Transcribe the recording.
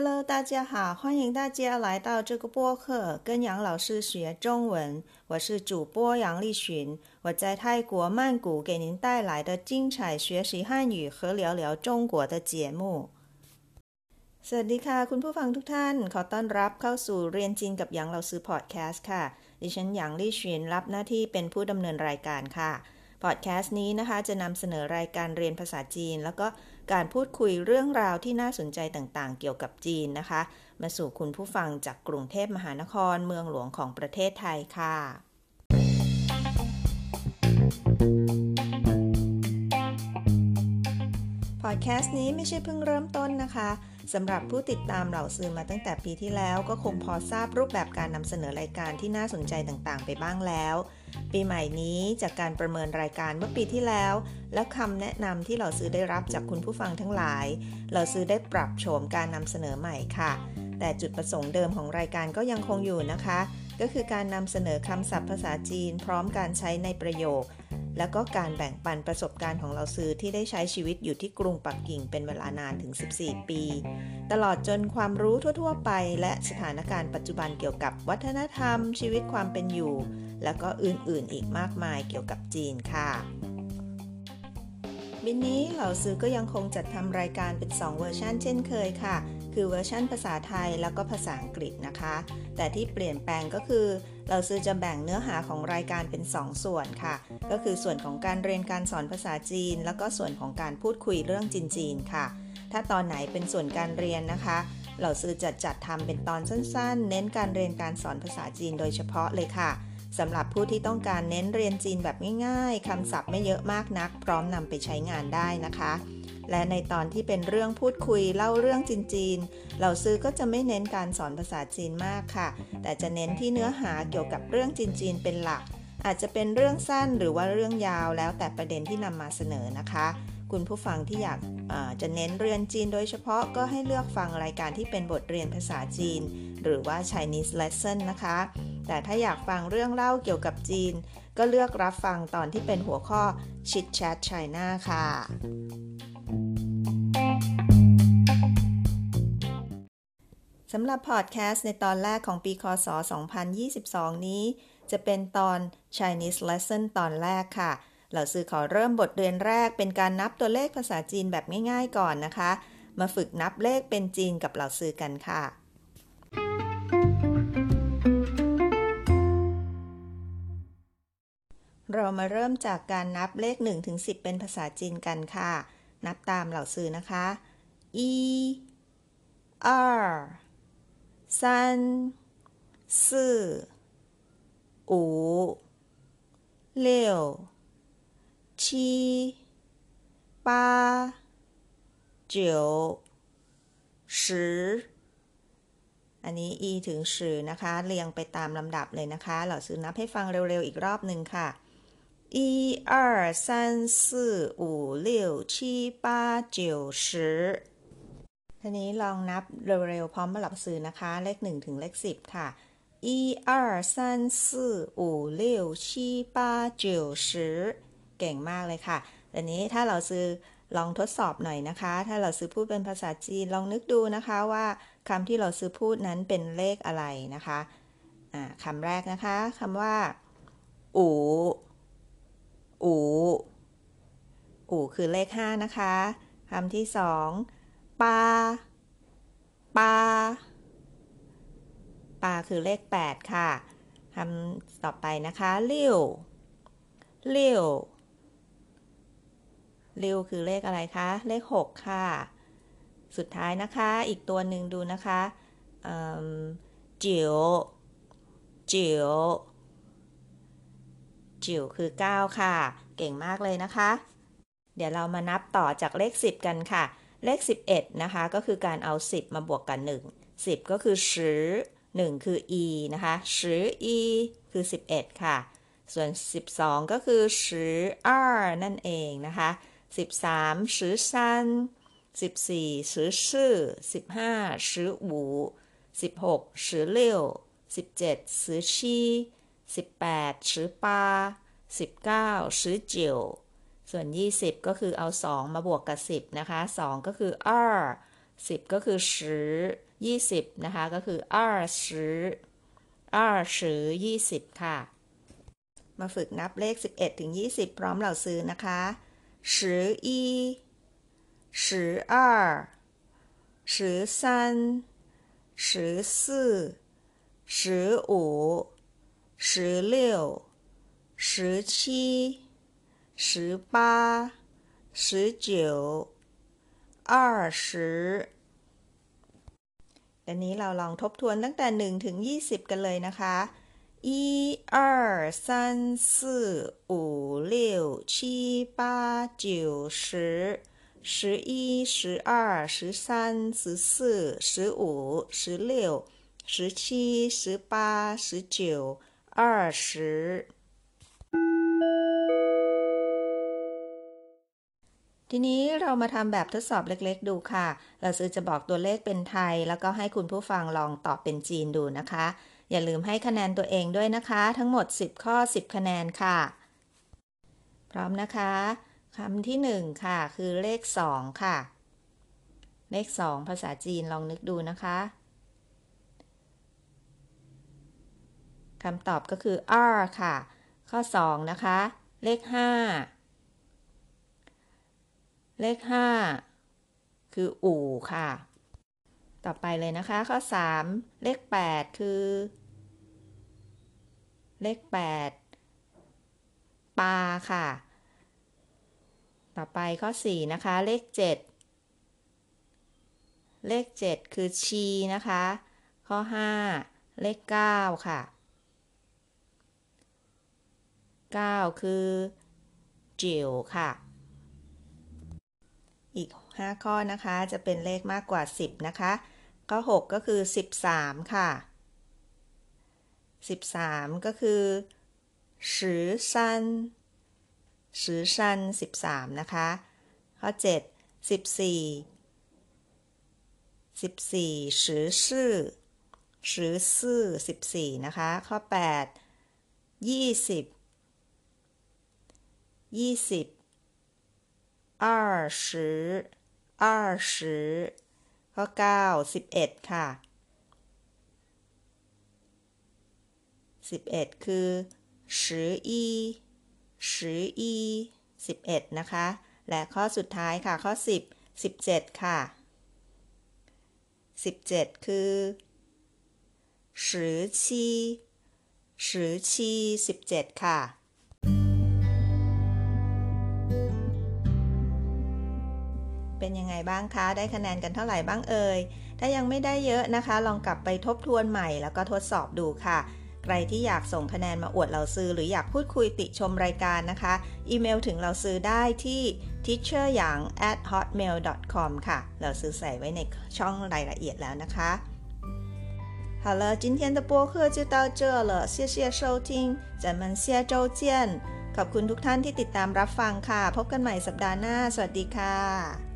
Hello，大家好，欢迎大家来到这个播客，跟杨老师学中文。我是主播杨丽群，我在泰国曼谷给您带来的精彩学习汉语和聊聊中国的节目。สวัสดีค่ะ คุณผู้ฟังทุกท่าน ขอต้อนรับเข้าสู่เรียนจีนกับหยางเราซื้อพอดแคสต์ค่ะ ดิฉันหยางลี่ชินรับหน้าที่เป็นผู้ดำเนินรายการค่ะ พอดแคสต์นี้นะคะ จะนำเสนอรายการเรียนภาษาจีน แล้วก็การพูดคุยเรื่องราวที่น่าสนใจต่างๆ เกี่ยวกับจีนนะคะ มาสู่คุณผู้ฟังจากกรุงเทพมหานครเมืองหลวงของประเทศไทยค่ะพอดแคสต์นี้ไม่ใช่เพิ่งเริ่มต้นนะคะสำหรับผู้ติดตามเหล่าซื้อมาตั้งแต่ปีที่แล้ว ก็คงพอทราบรูปแบบการนำเสนอรายการที่น่าสนใจต่างๆ ไปบ้างแล้ว ปีใหม่นี้จากการประเมินรายการเมื่อปีที่แล้ว และคำแนะนำที่เหล่าซื้อได้รับจากคุณผู้ฟังทั้งหลายเหล่าซื้อได้ปรับโฉมการนำเสนอใหม่ค่ะ แต่จุดประสงค์เดิมของรายการก็ยังคงอยู่นะคะ ก็คือการนำเสนอคำศัพท์ภาษาจีน พร้อมการใช้ในประโยค แล้วก็การแบ่งปันประสบการณ์ของเราซื้อที่ได้ใช้ชีวิตอยู่ที่กรุงปักกิ่งเป็นเวลานานถึง 14 ปี ตลอดจนความรู้ทั่ว ๆ ไป และสถานการณ์ปัจจุบันเกี่ยวกับวัฒนธรรม ชีวิตความเป็นอยู่ แล้วก็อื่นๆอีกมากมายเกี่ยวกับจีนค่ะ บินนี้เหล่าซื้อก็ยังคงจัดทำรายการเป็น 2 เวอร์ชันเช่นเคยค่ะ คือเวอร์ชันภาษาไทยแล้วก็ภาษาอังกฤษนะคะ แต่ที่เปลี่ยนแปลงก็คือเราซื้อจะแบ่งเนื้อหาของรายการเป็น 2 ส่วนค่ะ ก็คือส่วนของการเรียนการสอนภาษาจีน แล้วก็ส่วนของการพูดคุยเรื่องจีนๆค่ะ ถ้าตอนไหนเป็นส่วนการเรียนนะคะเราซื้อจะจัดทำเป็นตอนสั้นๆ เน้นการเรียนการสอนภาษาจีนโดยเฉพาะเลยค่ะ สำหรับผู้ที่ต้องการเน้นเรียนจีนแบบง่ายๆคำศัพท์ไม่เยอะมากนัก พร้อมนำไปใช้งานได้นะคะ และในตอนที่เป็นเรื่องพูดคุยเล่าเรื่องจีนๆเราซื้อก็จะไม่เน้นการสอนภาษาจีนมากค่ะ แต่จะเน้นที่เนื้อหาเกี่ยวกับเรื่องจีนๆเป็นหลัก อาจจะเป็นเรื่องสั้นหรือว่าเรื่องยาวแล้วแต่ประเด็นที่นำมาเสนอนะคะ คุณผู้ฟังที่อยากจะเน้นเรียนจีนโดยเฉพาะก็ให้เลือกฟังรายการที่เป็นบทเรียนภาษาจีน หรือว่า Chinese lesson นะคะ แต่ถ้าอยากฟังเรื่องเล่าเกี่ยวกับจีน ก็เลือกรับฟังตอนที่เป็นหัวข้อ Chit Chat China ค่ะสำหรับพอดแคสต์ในตอนแรกของปีคศ 2022 นี้ จะเป็นตอน Chinese Lesson ตอนแรกค่ะ เราซื้อขอเริ่มบทเรียนแรกเป็นการนับตัวเลขภาษาจีนแบบง่ายๆก่อนนะคะ มาฝึกนับเลขเป็นจีนกับเหล่าซื้อกันค่ะเรามาเริ่มจากการนับเลข1ถึง10 เป็นภาษาจีนกันค่ะ นับตามเหล่าซื้อนะคะ一二三四五六 七八九十อันนี้ e ถึงสือนะคะ เรียงไปตามลำดับเลยนะคะ เหล่าซื้อนับให้ฟังเร็วๆ อีกรอบหนึ่งค่ะ一二三四五六七八九十ทีนี้ลองนับเร็วๆ พร้อมมาหลับสื่อนะคะ เลขหนึ่งถึงเลขสิบค่ะ一二三四五六七八九十 เก่งมากเลยค่ะทีนี้ถ้าเราซื้อลองทดสอบหน่อยนะคะ ถ้าเราซื้อพูดเป็นภาษาจีนลองนึกดูนะคะว่าคำที่เราซื้อพูดนั้นเป็นเลขอะไรนะคะะคำแรกนะคะคำว่าอูอูอูคือเลขห้านะคะคำที่สองปาปาปาคือเลขแปดค่ะคำต่อไปนะคะเลี้ยวเลี้ยว เลี้ยวคือเลขอะไรคะ เลขหกค่ะ สุดท้ายนะคะ อีกตัวหนึ่งดูนะคะจิ๋วจิ๋วจิ๋วคือ 9 ค่ะ เก่งมากเลยนะคะ เดี๋ยวเรามานับต่อจากเลข 10 กันค่ะ เลข 11 นะคะ ก็คือการเอา 10 มาบวกกัน1 10 ก็คือสือ1คือ e นะคะสือ e คือ 11 ค่ะ ส่วน 12 ก็คือสือ r นั่นเองนะคะ สิบสือซัน14สือซื่อ15สืออู16สือเลี่ยว17สือชีสิบแปดสือปก้าสือจิ๋วส่วนยี่สิบก็คือเอาสองมาบวกกับสิบนะคะสองก็คืออ้อสิบก็คือสืสิบนะคะ ก็คืออ้อสืออ้อสืสิบค่ะ มาฝึกนับเลขสิบเอ็ดถึงยี่สิบพร้อมเหล่าซื้อนะคะ 十一十二十三十四十五十六十七十八十九二十อันนี้เราลองทบทวนตั้งแต่ 1 ถึง 20 กันเลยนะคะ 一二三四五六七八九十十一十二十三十四十五十六十七十八十九二十ทีนี้เรามาทำแบบทดสอบเล็กๆ ดูค่ะ เราซื้อจะบอกตัวเลขเป็นไทย แล้วก็ให้คุณผู้ฟังลองตอบเป็นจีนดูนะคะ อย่าลืมให้คะแนนตัวเองด้วยนะคะ ทั้งหมด 10 ข้อ 10 คะแนนค่ะ พร้อมนะคะคำที่ 1 ค่ะ คือเลข 2 ค่ะ เลข 2 ภาษาจีนลองนึกดูนะคะคำตอบก็คือ r ค่ะ ข้อ 2 นะคะ เลข 5 เลข 5 คืออู่ค่ะ ต่อไปเลยนะคะ ข้อ 3 เลข 8 คือ เลข 8 ปลาค่ะ ต่อไปข้อ 4 นะคะ เลข 7 เลข 7 คือชีนะคะ ข้อ 5 เลข 9 ค่ะ 9 คือจิ๋วค่ะ อีก 5 ข้อนะคะจะเป็นเลขมากกว่า 10 นะคะ ข้อ 6 ก็คือ 13 ค่ะ 13 ก็คือสือซันสือซัน13 นะคะ ข้อ 7 14 14สือซื่อสือซื่อ14 นะคะ ข้อ 8 20 20二十二十ข้อเก้า สิบเอ็ดคือสืออีสืออีสิบเอ็ดนะคะ และข้อสุดท้ายค่ะข้อสิบสิบเจ็ดค่ะสิบเจ็ดคือสือชีสือชีสิบเจ็ดค่ะเป็นยังไงบ้างคะ ได้คะแนนกันเท่าไหร่บ้างเอ่ย ถ้ายังไม่ได้เยอะนะคะ ลองกลับไปทบทวนใหม่แล้วก็ทดสอบดูค่ะ ใครที่อยากส่งคะแนนมาอวดเราซื้อ หรืออยากพูดคุยติชมรายการนะคะ อีเมลถึงเราซื้อได้ที่ teacher อย่าง at hotmail com ค่ะ เราซื้อใส่ไว้ในช่องรายละเอียดแล้วนะคะ好了，今天的播客就到这了，谢谢收听，咱们下周见。ขอบคุณทุกท่านที่ติดตามรับฟังค่ะ พบกันใหม่สัปดาห์หน้า สวัสดีค่ะ